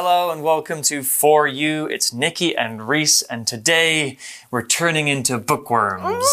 Hello and welcome to For You. It's Nikki and Reese, and today we're turning into bookworms.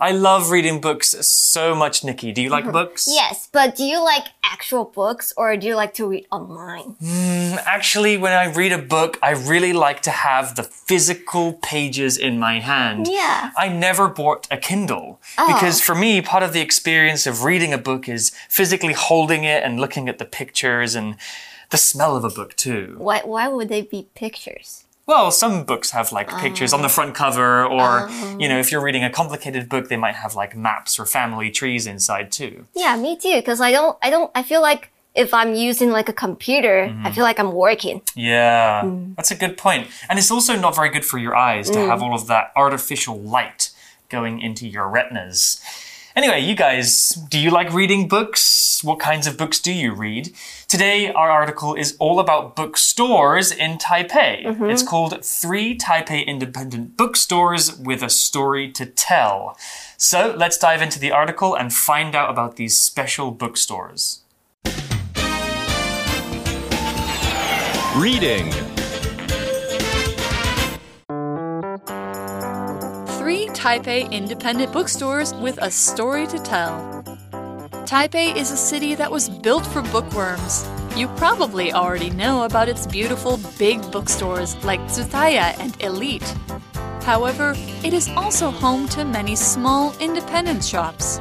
I love reading books so much, Nikki. Do you like books? Yes, but do you like actual books or do you like to read online? Hmm, actually, when I read a book, I really like to have the physical pages in my hand. Yeah. I never bought a Kindle oh. because for me, part of the experience of reading a book is physically holding it and looking at the pictures and the smell of a book too. Why, why would they be pictures? Well, some books have like pictures on the ah. front cover, or, you know, ah. if you're reading a complicated book, they might have like maps or family trees inside too. Yeah, me too. Because I don't, I don't, I feel like if I'm using like a computer, I mm-hmm. feel like I'm working. Yeah, mm. that's a good point. And it's also not very good for your eyes to have mm. all of that artificial light going into your retinas. Anyway, you guys, do you like reading books? What kinds of books do you read? Today, our article is all about bookstores in Taipei. Mm-hmm. It's called Three Taipei Independent Bookstores with a Story to Tell. So let's dive into the article and find out about these special bookstores. Reading. Three Taipei independent bookstores with a story to tell. Taipei is a city that was built for bookworms. You probably already know about its beautiful big bookstores like Tsutaya and Eslite. However, it is also home to many small independent shops.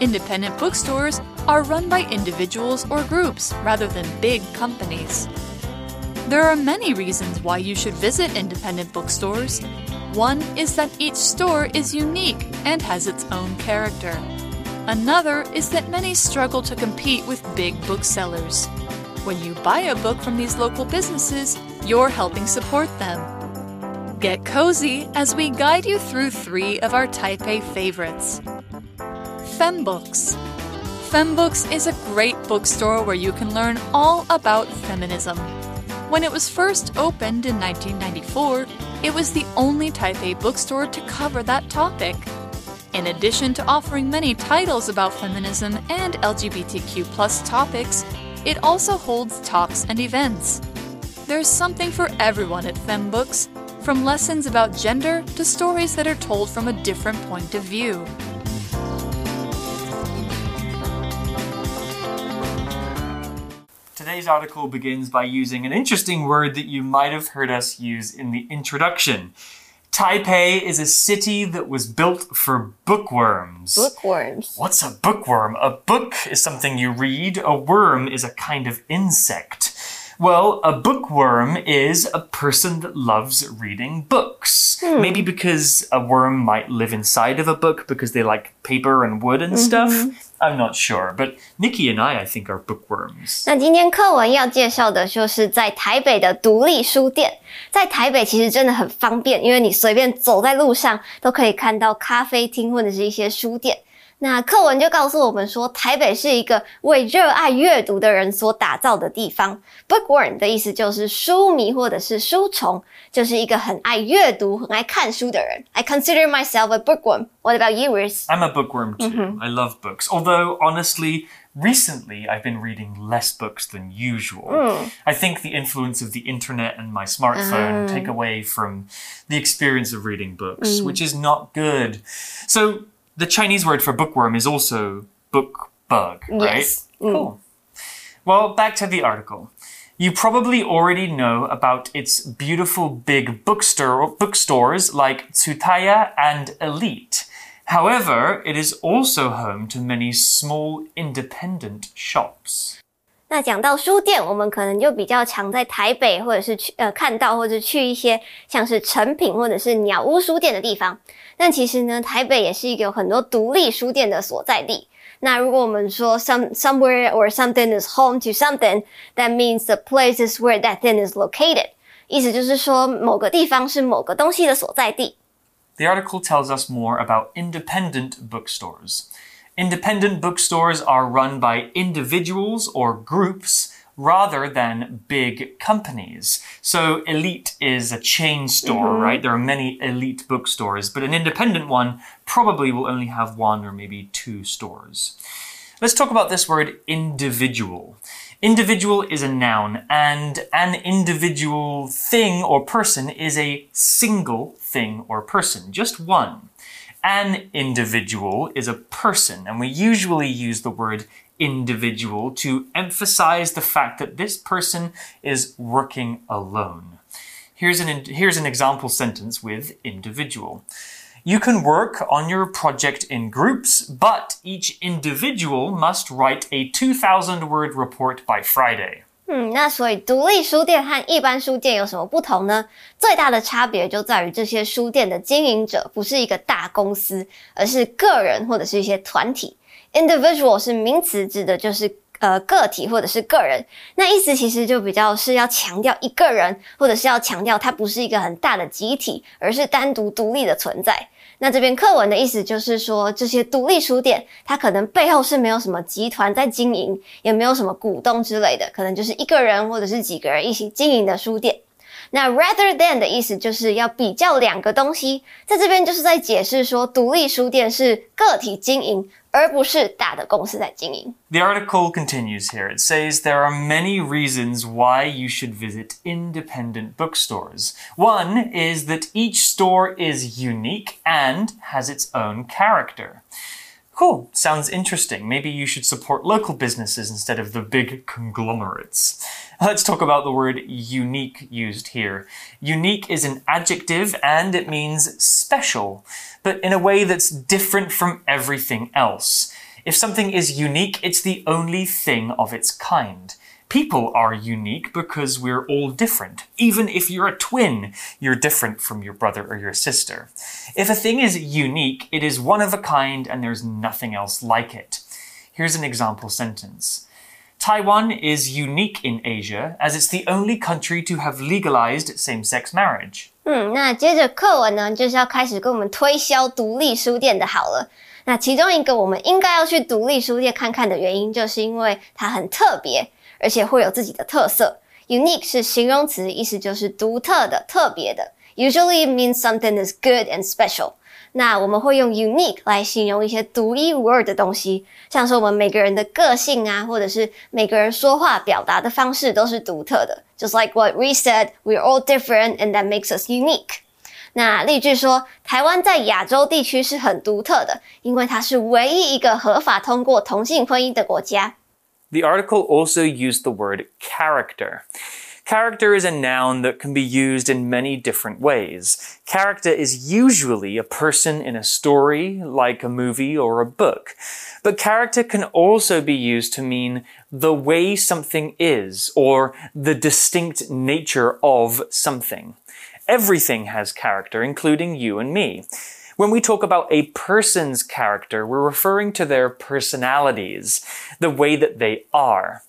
Independent bookstores are run by individuals or groups rather than big companies. There are many reasons why you should visit independent bookstores. One is that each store is unique and has its own character. Another is that many struggle to compete with big booksellers. When you buy a book from these local businesses, you're helping support them. Get cozy as we guide you through three of our Taipei favorites. Fembooks. Fembooks is a great bookstore where you can learn all about feminism. When it was first opened in 1994, it was the only Taipei bookstore to cover that topic. In addition to offering many titles about feminism and LGBTQ topics, it also holds talks and events. There's something for everyone at Fembooks, from lessons about gender to stories that are told from a different point of view. Today's article begins by using an interesting word that you might have heard us use in the introduction. Taipei is a city that was built for bookworms. Bookworms. What's a bookworm? A book is something you read, a worm is a kind of insect. Well, a bookworm is a person that loves reading books. Maybe because a worm might live inside of a book because they like paper and wood and stuff. I'm not sure, but Nikki and I, I think, are bookworms. 那今天课文要介绍的就是在台北的独立书店。在台北其实真的很方便，因为你随便走在路上都可以看到咖啡厅或者是一些书店。 那课文就告诉我们说，台北是一个为热爱阅读的人所打造的地方。Bookworm 的意思就是书迷或者是书虫，就是一个很爱阅读、很爱看书的人。I consider myself a bookworm. What about you, Reese? I'm a bookworm too. -hmm. I love books. Although, honestly, recently I've been reading less books than usual. Mm. I think the influence of the internet and my smartphone ah. take away from the experience of reading books, mm. which is not good. So, the Chinese word for bookworm is also book bug, right? Yes. Cool. Well, back to the article. You probably already know about its beautiful big bookstore bookstores like Tsutaya and Eslite. However, it is also home to many small independent shops. 那讲到书店，我们可能就比较常在台北或者是去呃看到，或者去一些像是诚品或者是茑屋书店的地方。但其实呢，台北也是一个有很多独立书店的所在地。那如果我们说 some somewhere or something is home to something, that means the place is where that thing is located. located。意思就是说某个地方是某个东西的所在地。The article tells us more about independent bookstores. Independent bookstores are run by individuals or groups rather than big companies. So, Eslite is a chain store, mm-hmm. right? There are many Eslite bookstores, but an independent one probably will only have one or maybe two stores. Let's talk about this word individual. Individual is a noun, and an individual thing or person is a single thing or person, just one. An individual is a person, and we usually use the word individual to emphasize the fact that this person is working alone. Here's an, here's an example sentence with individual. You can work on your project in groups, but each individual must write a 2,000 word report by Friday. 嗯，那所以独立书店和一般书店有什么不同呢？最大的差别就在于这些书店的经营者不是一个大公司，而是个人或者是一些团体。Individual 是名词，指的就是呃个体或者是个人。那意思其实就比较是要强调一个人，或者是要强调它不是一个很大的集体，而是单独独立的存在。那这篇课文的意思就是说，这些独立书店，它可能背后是没有什么集团在经营，也没有什么股东之类的，可能就是一个人或者是几个人一起经营的书店。那 rather than 的意思就是要比较两个东西，在这边就是在解释说，独立书店是个体经营，而不是大的公司在经营。The article continues here. It says there are many reasons why you should visit independent bookstores. One is that each store is unique and has its own character. Cool, sounds interesting. Maybe you should support local businesses instead of the big conglomerates. Let's talk about the word unique used here. Unique is an adjective and it means special, but in a way that's different from everything else. If something is unique, it's the only thing of its kind. People are unique because we're all different. Even if you're a twin, you're different from your brother or your sister. If a thing is unique, it is one of a kind and there's nothing else like it. Here's an example sentence. Taiwan is unique in Asia as it's the only country to have legalized same-sex marriage. 嗯，那接着课文呢，就是要开始跟我们推销独立书店的好了。那其中一个我们应该要去独立书店看看的原因，就是因为它很特别。 而且会有自己的特色。Unique 是形容词，意思就是独特的、特别的。Usually means something is good and special。那我们会用 unique 来形容一些独一无二的东西，像是我们每个人的个性啊，或者是每个人说话表达的方式都是独特的。Just like what we said, we're all different, and that makes us unique。那例句说，台湾在亚洲地区是很独特的，因为它是唯一一个合法通过同性婚姻的国家。The article also used the word character. Character is a noun that can be used in many different ways. Character is usually a person in a story, like a movie or a book. But character can also be used to mean the way something is, or the distinct nature of something. Everything has character, including you and me. When we talk about a person's character, we're referring to their personalities, the way that they are.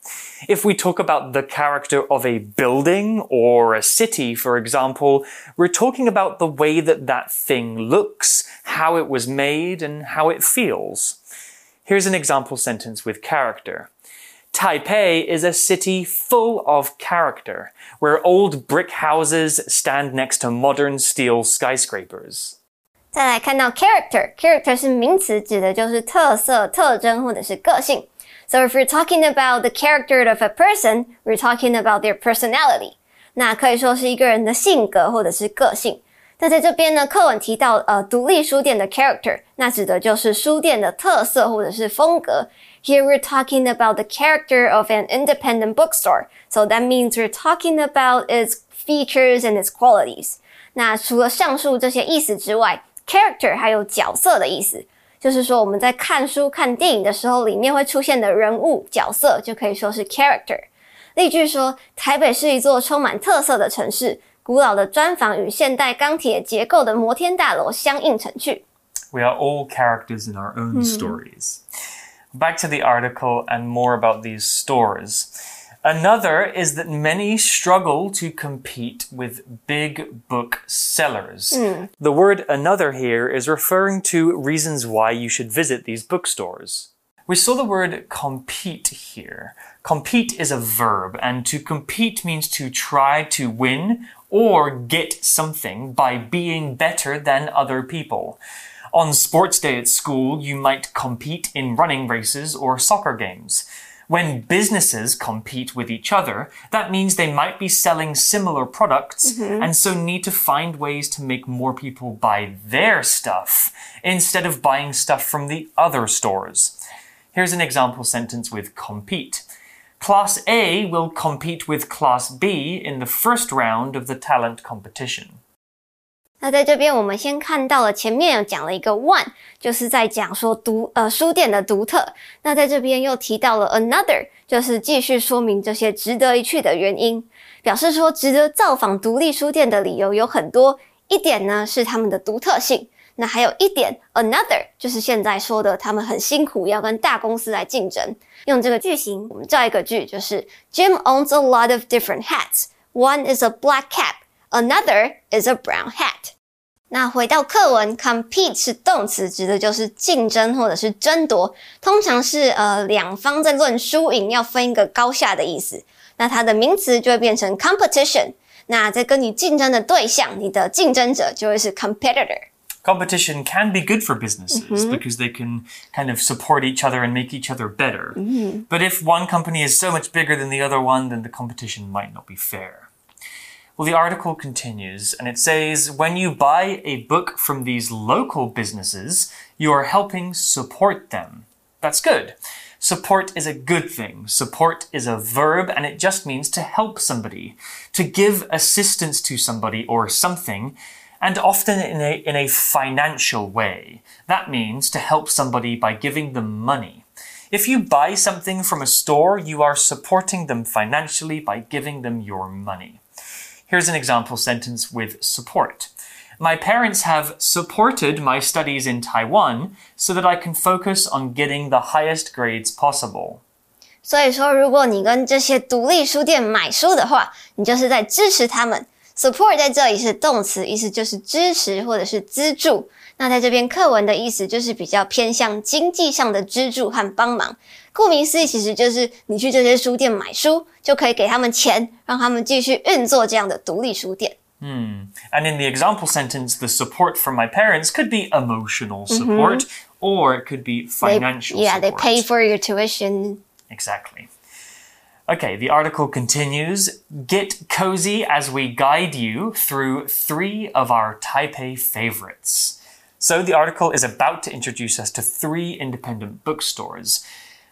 If we talk about the character of a building or a city, for example, we're talking about the way that that thing looks, how it was made, and how it feels. Here's an example sentence with character. Taipei is a city full of character, where old brick houses stand next to modern steel skyscrapers. 再来看到 character，character 是名词，指的就是特色、特征或者是个性。So if we're talking about the character of a person, we're talking about their personality。那可以说是一个人的性格或者是个性。那在这边呢，课文提到呃独立书店的 character，那指的就是书店的特色或者是风格。Here we're talking about the character of an independent bookstore. So that means we're talking about its features and its qualities. 那除了上述这些意思之外 ，character 还有角色的意思，就是说我们在看书、看电影的时候，里面会出现的人物角色就可以说是 character。例句说，台北是一座充满特色的城市，古老的砖房与现代钢铁结构的摩天大楼相映成趣。We are all characters in our own stories. Back to the article and more about these stores. Another is that many struggle to compete with big book sellers. Mm. The word another here is referring to reasons why you should visit these bookstores. We saw the word compete here. Compete is a verb, and to compete means to try to win or get something by being better than other people. On sports day at school, you might compete in running races or soccer games. When businesses compete with each other, that means they might be selling similar products mm-hmm. and so need to find ways to make more people buy their stuff instead of buying stuff from the other stores. Here's an example sentence with compete. Class A will compete with Class B in the first round of the talent competition. 那在这边，我们先看到了前面有讲了一个 one，就是在讲说独呃书店的独特。那在这边又提到了 another，就是继续说明这些值得一去的原因，表示说值得造访独立书店的理由有很多。一点呢是他们的独特性，那还有一点 another，就是现在说的他们很辛苦，要跟大公司来竞争。用这个句型，我们造一个句，就是 Jim owns a lot of different hats. One is a black cap. Another is a brown hat。那回到课文，compete 是动词，指的就是竞争或者是争夺，通常是呃两方在论输赢，要分一个高下的意思。那它的名词就会变成 competition。那在跟你竞争的对象，你的竞争者就会是 competitor。competition can be good for businesses because they can kind of support each other and make each other better. But if one company is so much bigger than the other one, then the competition might not be fair. Well, the article continues and it says when you buy a book from these local businesses, you are helping support them. That's good. Support is a good thing. Support is a verb and it just means to help somebody, to give assistance to somebody or something, and often in a, in a financial way. That means to help somebody by giving them money. If you buy something from a store, you are supporting them financially by giving them your money. Here's an example sentence with support. My parents have supported my studies in Taiwan so that I can focus on getting the highest grades possible. 所以说，如果你跟这些独立书店买书的话，你就是在支持他们。 Support 在这里是动词，意思就是支持或者是资助。那在这边课文的意思就是比较偏向经济上的资助和帮忙。顾名思义，其实就是你去这些书店买书，就可以给他们钱，让他们继续运作这样的独立书店。Hmm. And in the example sentence, the support from my parents could be emotional support or it could be financial they, yeah, support. they pay for your tuition. Exactly. Okay, the article continues Get cozy as we guide you through three of our Taipei favorites. So, the article is about to introduce us to three independent bookstores.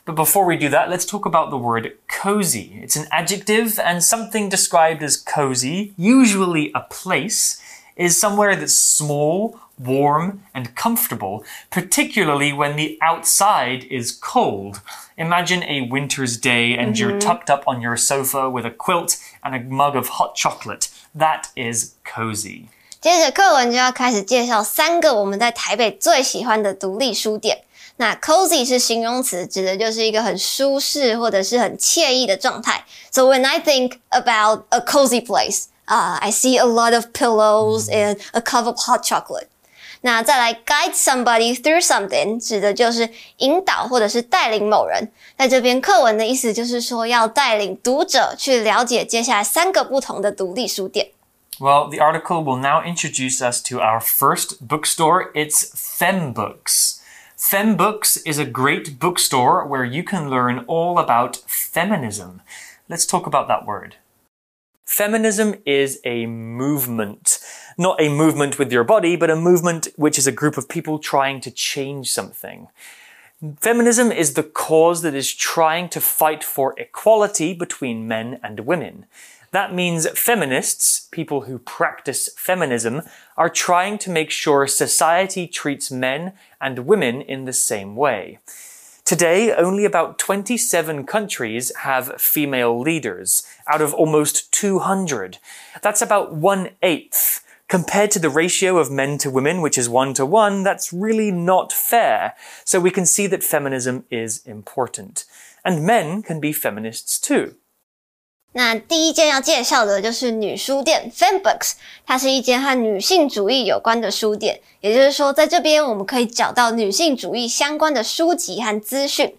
But before we do that, let's talk about the word cozy. It's an adjective, and something described as cozy, usually a place, is somewhere that's small, warm, and comfortable, particularly when the outside is cold. Imagine a winter's day and you're tucked up on your sofa with a quilt and a mug of hot chocolate. That is cozy. 接着课文就要开始介绍三个我们在台北最喜欢的独立书店。那 cozy 是形容词，指的就是一个很舒适或者是很惬意的状态。So when I think about a cozy place, uh, I see a lot of pillows and a cup of hot chocolate. 那再来 guide somebody through something，指的就是引导或者是带领某人。在这边课文的意思就是说要带领读者去了解接下来三个不同的独立书店。 Well, the article will now introduce us to our first bookstore. It's FemBooks. FemBooks is a great bookstore where you can learn all about feminism. Let's talk about that word. Feminism is a movement. Not a movement with your body, but a movement which is a group of people trying to change something. Feminism is the cause that is trying to fight for equality between men and women. That means feminists, people who practice feminism, are trying to make sure society treats men and women in the same way. Today, only about 27 countries have female leaders out of almost 200. That's about one eighth. Compared to the ratio of men to women, which is one to one, that's really not fair. So we can see that feminism is important. And men can be feminists too. 那第一间要介绍的就是女书店 FemBooks，它是一间和女性主义有关的书店。也就是说，在这边我们可以找到女性主义相关的书籍和资讯。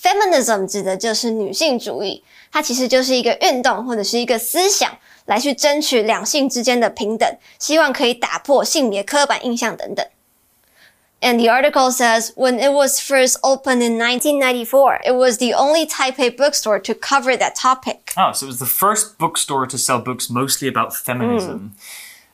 Feminism 指的就是女性主义，它其实就是一个运动或者是一个思想，来去争取两性之间的平等，希望可以打破性别刻板印象等等。And the article says when it was first opened in 1994, it was the only Taipei bookstore to cover that topic. Oh, so it was the first bookstore to sell books mostly about feminism. Hmm.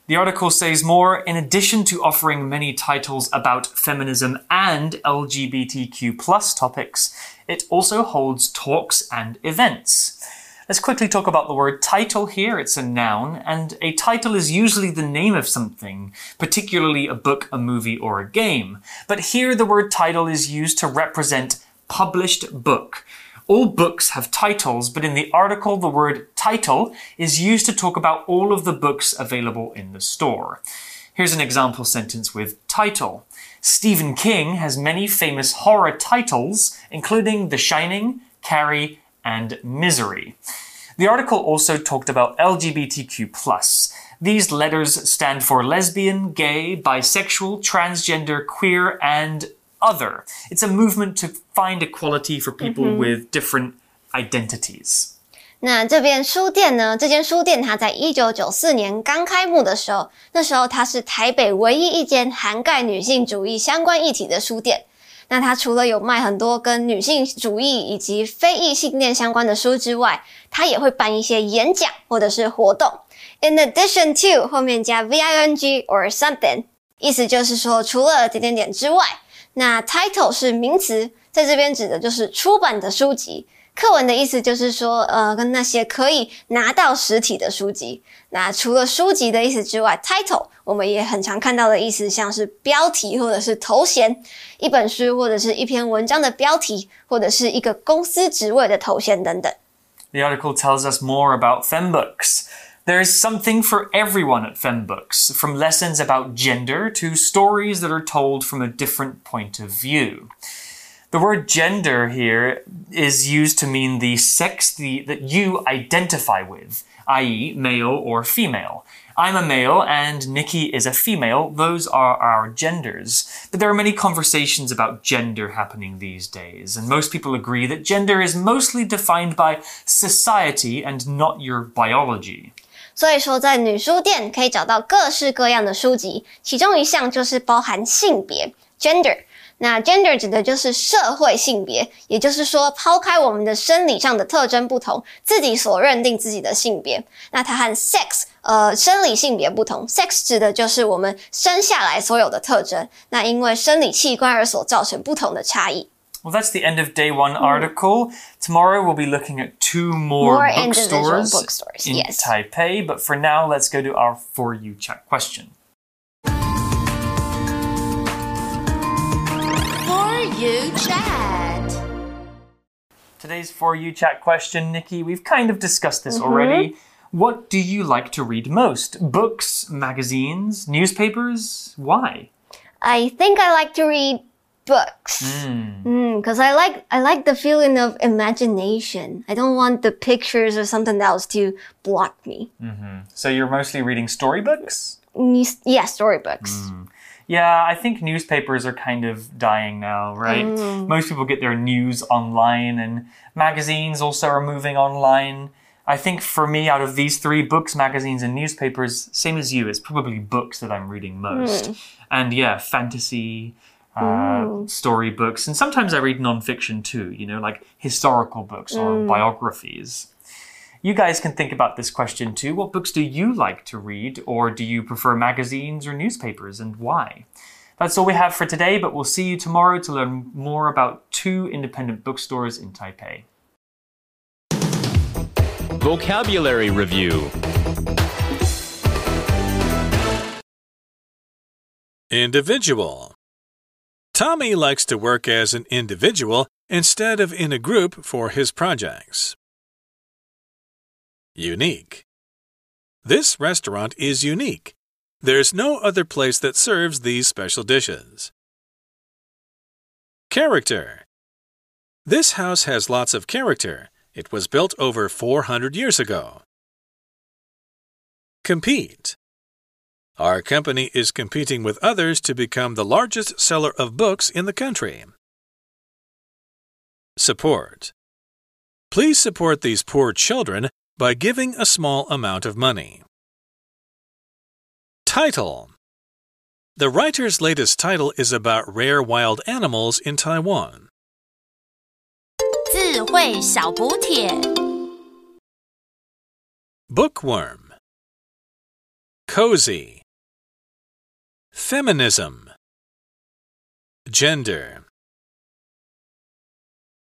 The article says more in addition to offering many titles about feminism and LGBTQ plus topics, it also holds talks and events. Let's quickly talk about the word title here. It's a noun, and a title is usually the name of something, particularly a book, a movie, or a game. But here the word title is used to represent published book. All books have titles, but in the article, the word title is used to talk about all of the books available in the store. Here's an example sentence with title. Stephen King has many famous horror titles, including The Shining, Carrie, and Misery. The article also talked about LGBTQ. These letters stand for lesbian, gay, bisexual, transgender, queer, and other. It's a movement to find equality for people with different identities. 那这边书店呢？这间书店它在一九九四年刚开幕的时候，那时候它是台北唯一一间涵盖女性主义相关议题的书店。 那他除了有卖很多跟女性主义以及非异性恋相关的书之外，他也会办一些演讲或者是活动。In addition to 后面加 v i n g or something，意思就是说除了点点点之外，那 title 是名词，在这边指的就是出版的书籍。课文的意思就是说，呃，跟那些可以拿到实体的书籍。那除了书籍的意思之外，title 我们也很常看到的意思，像是标题或者是头衔，一本书或者是一篇文章的标题，或者是一个公司职位的头衔等等。 The article tells us more about FemBooks. There is something for everyone at FemBooks, from lessons about gender to stories that are told from a different point of view. The word gender here is used to mean the sex the, that you identify with, i.e., male or female. I'm a male and Nikki is a female. Those are our genders. But there are many conversations about gender happening these days, and most people agree that gender is mostly defined by society and not your biology. 所以说，在女书店可以找到各式各样的书籍，其中一项就是包含性别 （gender）。 那 gender 指的就是社会性别，也就是说，抛开我们的生理上的特征不同，自己所认定自己的性别。那它和 sex 呃生理性别不同，sex 指的就是我们生下来所有的特征，那因为生理器官而所造成不同的差异。 Well, that's the end of day one article. Tomorrow we'll be looking at two more, More individual bookstores, bookstores, in yes. Taipei. But for now, let's go to our For You chat question. You Chat. Today's For You chat question, Nikki, we've kind of discussed this mm-hmm. already. What do you like to read most? Books, magazines, newspapers? Why? I think I like to read books. Hmm. Hmm, because I like I like the feeling of imagination. I don't want the pictures or something else to block me. Mm-hmm. So you're mostly reading storybooks? News- Yeah, storybooks. Hmm. Yeah, I think newspapers are kind of dying now, right? Mm. Most people get their news online, and magazines also are moving online. I think for me, out of these three books, magazines, and newspapers, same as you, it's probably books that I'm reading most. Hmm. And yeah, fantasy, uh, hmm. storybooks, and sometimes I read nonfiction too, you know, like historical books or hmm. biographies. You guys can think about this question too. What books do you like to read, or do you prefer magazines or newspapers, and why? That's all we have for today, but we'll see you tomorrow to learn more about two independent bookstores in Taipei. Vocabulary Review Individual. Tommy likes to work as an individual instead of in a group for his projects. Unique. This restaurant is unique. There's no other place that serves these special dishes. Character. This house has lots of character. It was built over 400 years ago. Compete. Our company is competing with others to become the largest seller of books in the country. Support. Please support these poor children by giving a small amount of money. Title The writer's latest title is about rare wild animals in Taiwan. 智慧小补帖。 Bookworm. Cozy. Feminism. Gender.